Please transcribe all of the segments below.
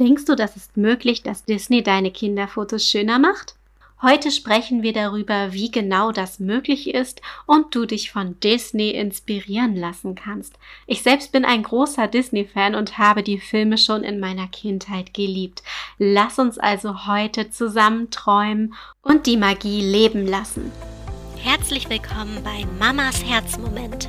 Denkst du, das ist möglich, dass Disney deine Kinderfotos schöner macht? Heute sprechen wir darüber, wie genau das möglich ist und du dich von Disney inspirieren lassen kannst. Ich selbst bin ein großer Disney-Fan und habe die Filme schon in meiner Kindheit geliebt. Lass uns also heute zusammen träumen und die Magie leben lassen. Herzlich willkommen bei Mamas Herzmomente.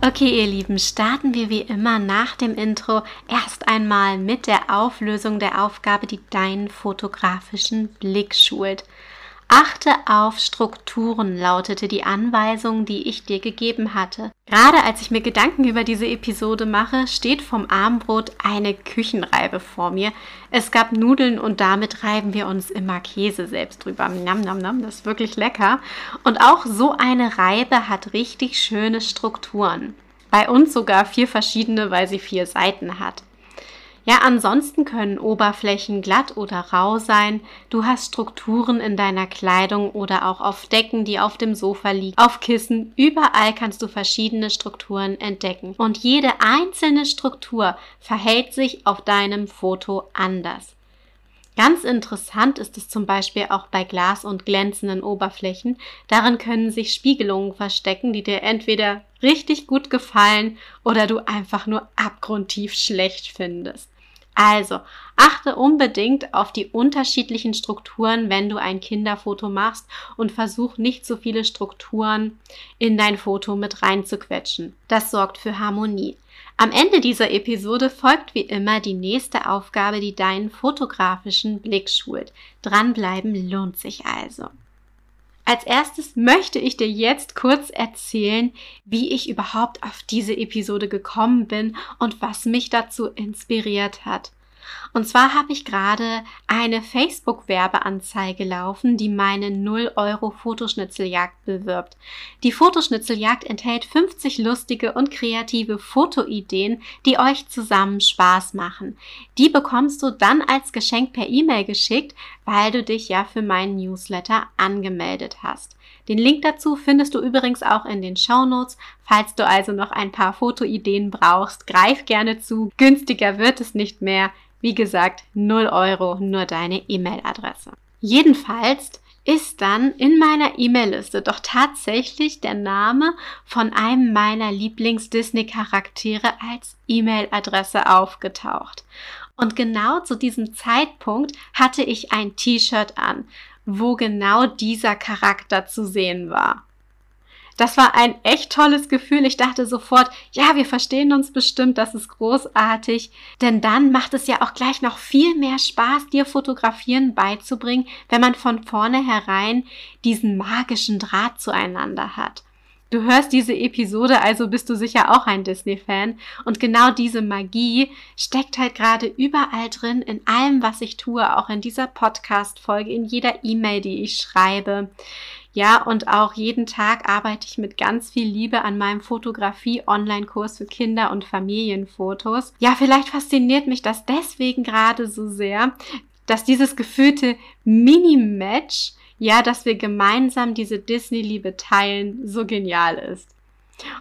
Okay, ihr Lieben, starten wir wie immer nach dem Intro erst einmal mit der Auflösung der Aufgabe, die deinen fotografischen Blick schult. Achte auf Strukturen, lautete die Anweisung, die ich dir gegeben hatte. Gerade als ich mir Gedanken über diese Episode mache, steht vom Armbrot eine Küchenreibe vor mir. Es gab Nudeln und damit reiben wir uns immer Käse selbst drüber. Nam, nam, nam, das ist wirklich lecker. Und auch so eine Reibe hat richtig schöne Strukturen. Bei uns sogar vier verschiedene, weil sie vier Seiten hat. Ja, ansonsten können Oberflächen glatt oder rau sein. Du hast Strukturen in deiner Kleidung oder auch auf Decken, die auf dem Sofa liegen, auf Kissen. Überall kannst du verschiedene Strukturen entdecken. Und jede einzelne Struktur verhält sich auf deinem Foto anders. Ganz interessant ist es zum Beispiel auch bei Glas und glänzenden Oberflächen. Darin können sich Spiegelungen verstecken, die dir entweder richtig gut gefallen oder du einfach nur abgrundtief schlecht findest. Also, achte unbedingt auf die unterschiedlichen Strukturen, wenn du ein Kinderfoto machst und versuch nicht so viele Strukturen in dein Foto mit reinzuquetschen. Das sorgt für Harmonie. Am Ende dieser Episode folgt wie immer die nächste Aufgabe, die deinen fotografischen Blick schult. Dranbleiben lohnt sich also. Als erstes möchte ich dir jetzt kurz erzählen, wie ich überhaupt auf diese Episode gekommen bin und was mich dazu inspiriert hat. Und zwar habe ich gerade eine Facebook-Werbeanzeige laufen, die meine 0 Euro Fotoschnitzeljagd bewirbt. Die Fotoschnitzeljagd enthält 50 lustige und kreative Fotoideen, die euch zusammen Spaß machen. Die bekommst du dann als Geschenk per E-Mail geschickt, weil du dich ja für meinen Newsletter angemeldet hast. Den Link dazu findest du übrigens auch in den Show Notes. Falls du also noch ein paar Fotoideen brauchst, greif gerne zu. Günstiger wird es nicht mehr. Wie gesagt, 0 Euro, nur deine E-Mail-Adresse. Jedenfalls ist dann in meiner E-Mail-Liste doch tatsächlich der Name von einem meiner Lieblings-Disney-Charaktere als E-Mail-Adresse aufgetaucht. Und genau zu diesem Zeitpunkt hatte ich ein T-Shirt an, wo genau dieser Charakter zu sehen war. Das war ein echt tolles Gefühl. Ich dachte sofort, ja, wir verstehen uns bestimmt, das ist großartig. Denn dann macht es ja auch gleich noch viel mehr Spaß, dir Fotografieren beizubringen, wenn man von vornherein diesen magischen Draht zueinander hat. Du hörst diese Episode, also bist du sicher auch ein Disney-Fan. Und genau diese Magie steckt halt gerade überall drin, in allem, was ich tue, auch in dieser Podcast-Folge, in jeder E-Mail, die ich schreibe. Ja, und auch jeden Tag arbeite ich mit ganz viel Liebe an meinem Fotografie-Online-Kurs für Kinder- und Familienfotos. Ja, vielleicht fasziniert mich das deswegen gerade so sehr, dass dieses gefühlte Mini-Match, ja, dass wir gemeinsam diese Disney-Liebe teilen, so genial ist.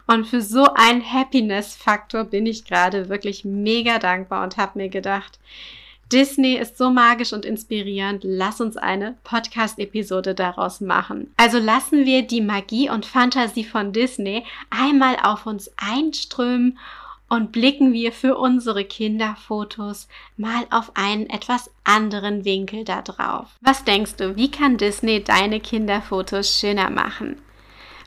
Und für so einen Happiness-Faktor bin ich gerade wirklich mega dankbar und habe mir gedacht, Disney ist so magisch und inspirierend. Lass uns eine Podcast-Episode daraus machen. Also lassen wir die Magie und Fantasie von Disney einmal auf uns einströmen und blicken wir für unsere Kinderfotos mal auf einen etwas anderen Winkel da drauf. Was denkst du, wie kann Disney deine Kinderfotos schöner machen?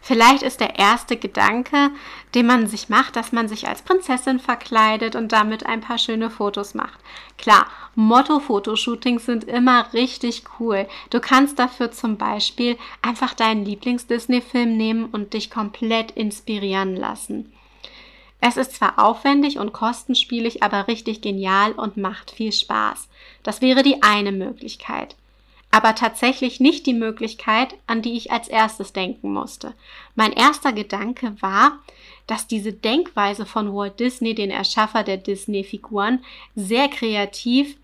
Vielleicht ist der erste Gedanke, den man sich macht, dass man sich als Prinzessin verkleidet und damit ein paar schöne Fotos macht. Klar, Motto-Fotoshootings sind immer richtig cool. Du kannst dafür zum Beispiel einfach deinen Lieblings-Disney-Film nehmen und dich komplett inspirieren lassen. Es ist zwar aufwendig und kostenspielig, aber richtig genial und macht viel Spaß. Das wäre die eine Möglichkeit. aber tatsächlich nicht die Möglichkeit, an die ich als erstes denken musste. Mein erster Gedanke war, dass diese Denkweise von Walt Disney, den Erschaffer der Disney-Figuren, sehr kreativ,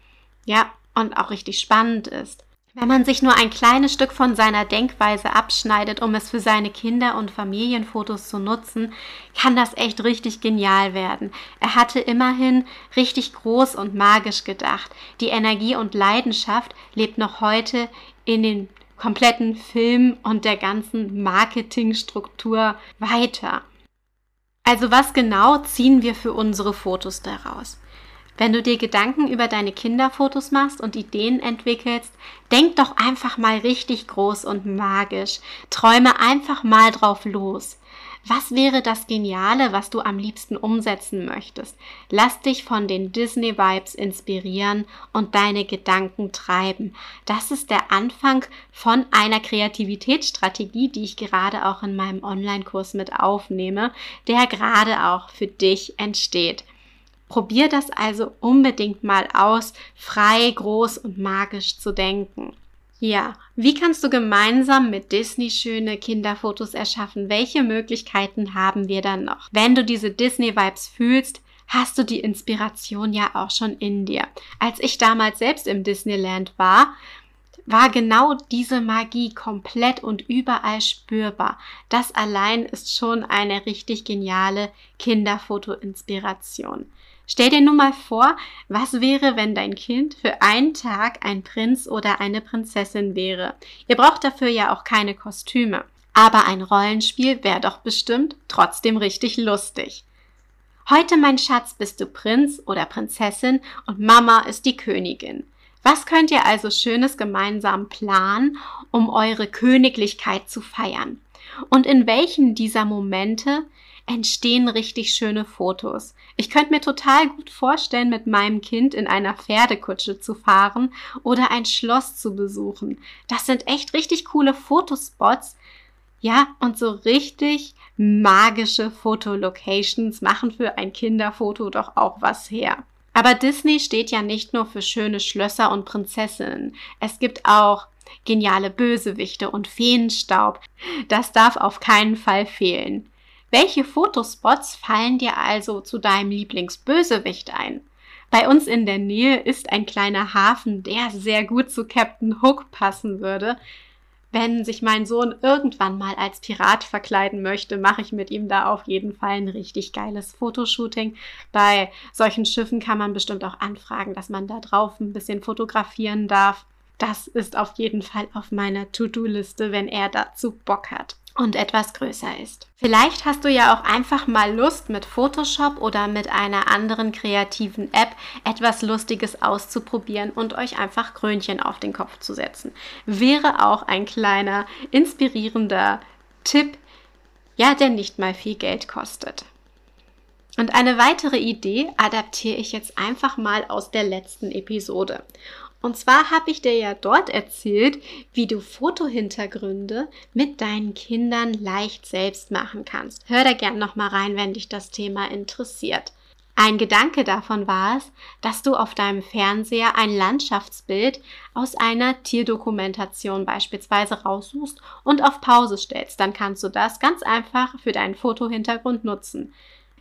ja, und auch richtig spannend ist. Wenn man sich nur ein kleines Stück von seiner Denkweise abschneidet, um es für seine Kinder- und Familienfotos zu nutzen, kann das echt richtig genial werden. Er hatte immerhin richtig groß und magisch gedacht. Die Energie und Leidenschaft lebt noch heute in den kompletten Film und der ganzen Marketingstruktur weiter. Also was genau ziehen wir für unsere Fotos daraus? Wenn du dir Gedanken über deine Kinderfotos machst und Ideen entwickelst, denk doch einfach mal richtig groß und magisch. Träume einfach mal drauf los. Was wäre das Geniale, was du am liebsten umsetzen möchtest? Lass dich von den Disney-Vibes inspirieren und deine Gedanken treiben. Das ist der Anfang von einer Kreativitätsstrategie, die ich gerade auch in meinem Online-Kurs mit aufnehme, der gerade auch für dich entsteht. Probier das also unbedingt mal aus, frei, groß und magisch zu denken. Ja, wie kannst du gemeinsam mit Disney schöne Kinderfotos erschaffen? Welche Möglichkeiten haben wir dann noch? Wenn du diese Disney-Vibes fühlst, hast du die Inspiration ja auch schon in dir. Als ich damals selbst im Disneyland war, war genau diese Magie komplett und überall spürbar. Das allein ist schon eine richtig geniale Kinderfoto-Inspiration. Stell dir nun mal vor, was wäre, wenn dein Kind für einen Tag ein Prinz oder eine Prinzessin wäre. Ihr braucht dafür ja auch keine Kostüme. Aber ein Rollenspiel wäre doch bestimmt trotzdem richtig lustig. Heute, mein Schatz, bist du Prinz oder Prinzessin und Mama ist die Königin. Was könnt ihr also Schönes gemeinsam planen, um eure Königlichkeit zu feiern? Und in welchen dieser Momente entstehen richtig schöne Fotos. Ich könnte mir total gut vorstellen, mit meinem Kind in einer Pferdekutsche zu fahren oder ein Schloss zu besuchen. Das sind echt richtig coole Fotospots. Ja, und so richtig magische Fotolocations machen für ein Kinderfoto doch auch was her. Aber Disney steht ja nicht nur für schöne Schlösser und Prinzessinnen. Es gibt auch geniale Bösewichte und Feenstaub. Das darf auf keinen Fall fehlen. Welche Fotospots fallen dir also zu deinem Lieblingsbösewicht ein? Bei uns in der Nähe ist ein kleiner Hafen, der sehr gut zu Captain Hook passen würde. Wenn sich mein Sohn irgendwann mal als Pirat verkleiden möchte, mache ich mit ihm da auf jeden Fall ein richtig geiles Fotoshooting. Bei solchen Schiffen kann man bestimmt auch anfragen, dass man da drauf ein bisschen fotografieren darf. Das ist auf jeden Fall auf meiner To-Do-Liste, wenn er dazu Bock hat und etwas größer ist. Vielleicht hast du ja auch einfach mal Lust, mit Photoshop oder mit einer anderen kreativen App etwas Lustiges auszuprobieren und euch einfach Krönchen auf den Kopf zu setzen. Wäre auch ein kleiner, inspirierender Tipp, ja, der nicht mal viel Geld kostet. Und eine weitere Idee adaptiere ich jetzt einfach mal aus der letzten Episode. Und zwar habe ich dir ja dort erzählt, wie du Fotohintergründe mit deinen Kindern leicht selbst machen kannst. Hör da gern noch mal rein, wenn dich das Thema interessiert. Ein Gedanke davon war es, dass du auf deinem Fernseher ein Landschaftsbild aus einer Tierdokumentation beispielsweise raussuchst und auf Pause stellst. Dann kannst du das ganz einfach für deinen Fotohintergrund nutzen.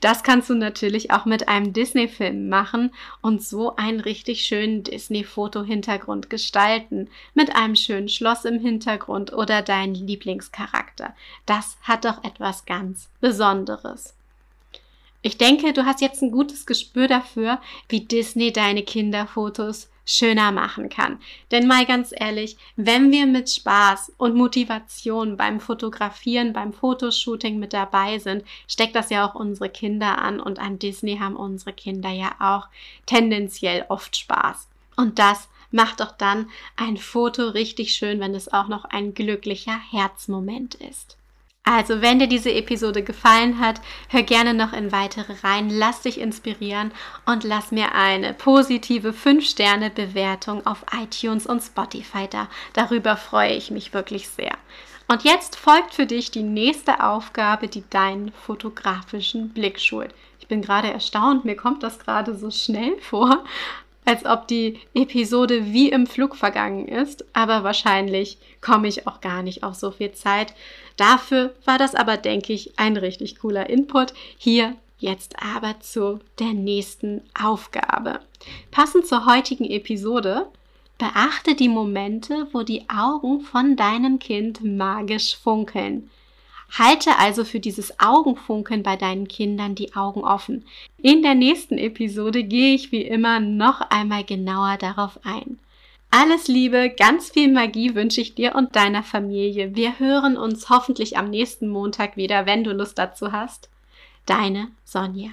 Das kannst du natürlich auch mit einem Disney-Film machen und so einen richtig schönen Disney-Foto-Hintergrund gestalten. Mit einem schönen Schloss im Hintergrund oder deinen Lieblingscharakter. Das hat doch etwas ganz Besonderes. Ich denke, du hast jetzt ein gutes Gespür dafür, wie Disney deine Kinderfotos schöner machen kann. Denn mal ganz ehrlich, wenn wir mit Spaß und Motivation beim Fotografieren, beim Fotoshooting mit dabei sind, steckt das ja auch unsere Kinder an und an Disney haben unsere Kinder ja auch tendenziell oft Spaß. Und das macht doch dann ein Foto richtig schön, wenn es auch noch ein glücklicher Herzmoment ist. Also, wenn dir diese Episode gefallen hat, hör gerne noch in weitere rein, lass dich inspirieren und lass mir eine positive 5-Sterne-Bewertung auf iTunes und Spotify da. Darüber freue ich mich wirklich sehr. Und jetzt folgt für dich die nächste Aufgabe, die deinen fotografischen Blick schult. Ich bin gerade erstaunt, mir kommt das gerade so schnell vor. Als ob die Episode wie im Flug vergangen ist, aber wahrscheinlich komme ich auch gar nicht auf so viel Zeit. Dafür war das aber, denke ich, ein richtig cooler Input. Hier jetzt aber zu der nächsten Aufgabe. Passend zur heutigen Episode, beachte die Momente, wo die Augen von deinem Kind magisch funkeln. Halte also für dieses Augenfunkeln bei deinen Kindern die Augen offen. In der nächsten Episode gehe ich wie immer noch einmal genauer darauf ein. Alles Liebe, ganz viel Magie wünsche ich dir und deiner Familie. Wir hören uns hoffentlich am nächsten Montag wieder, wenn du Lust dazu hast. Deine Sonja.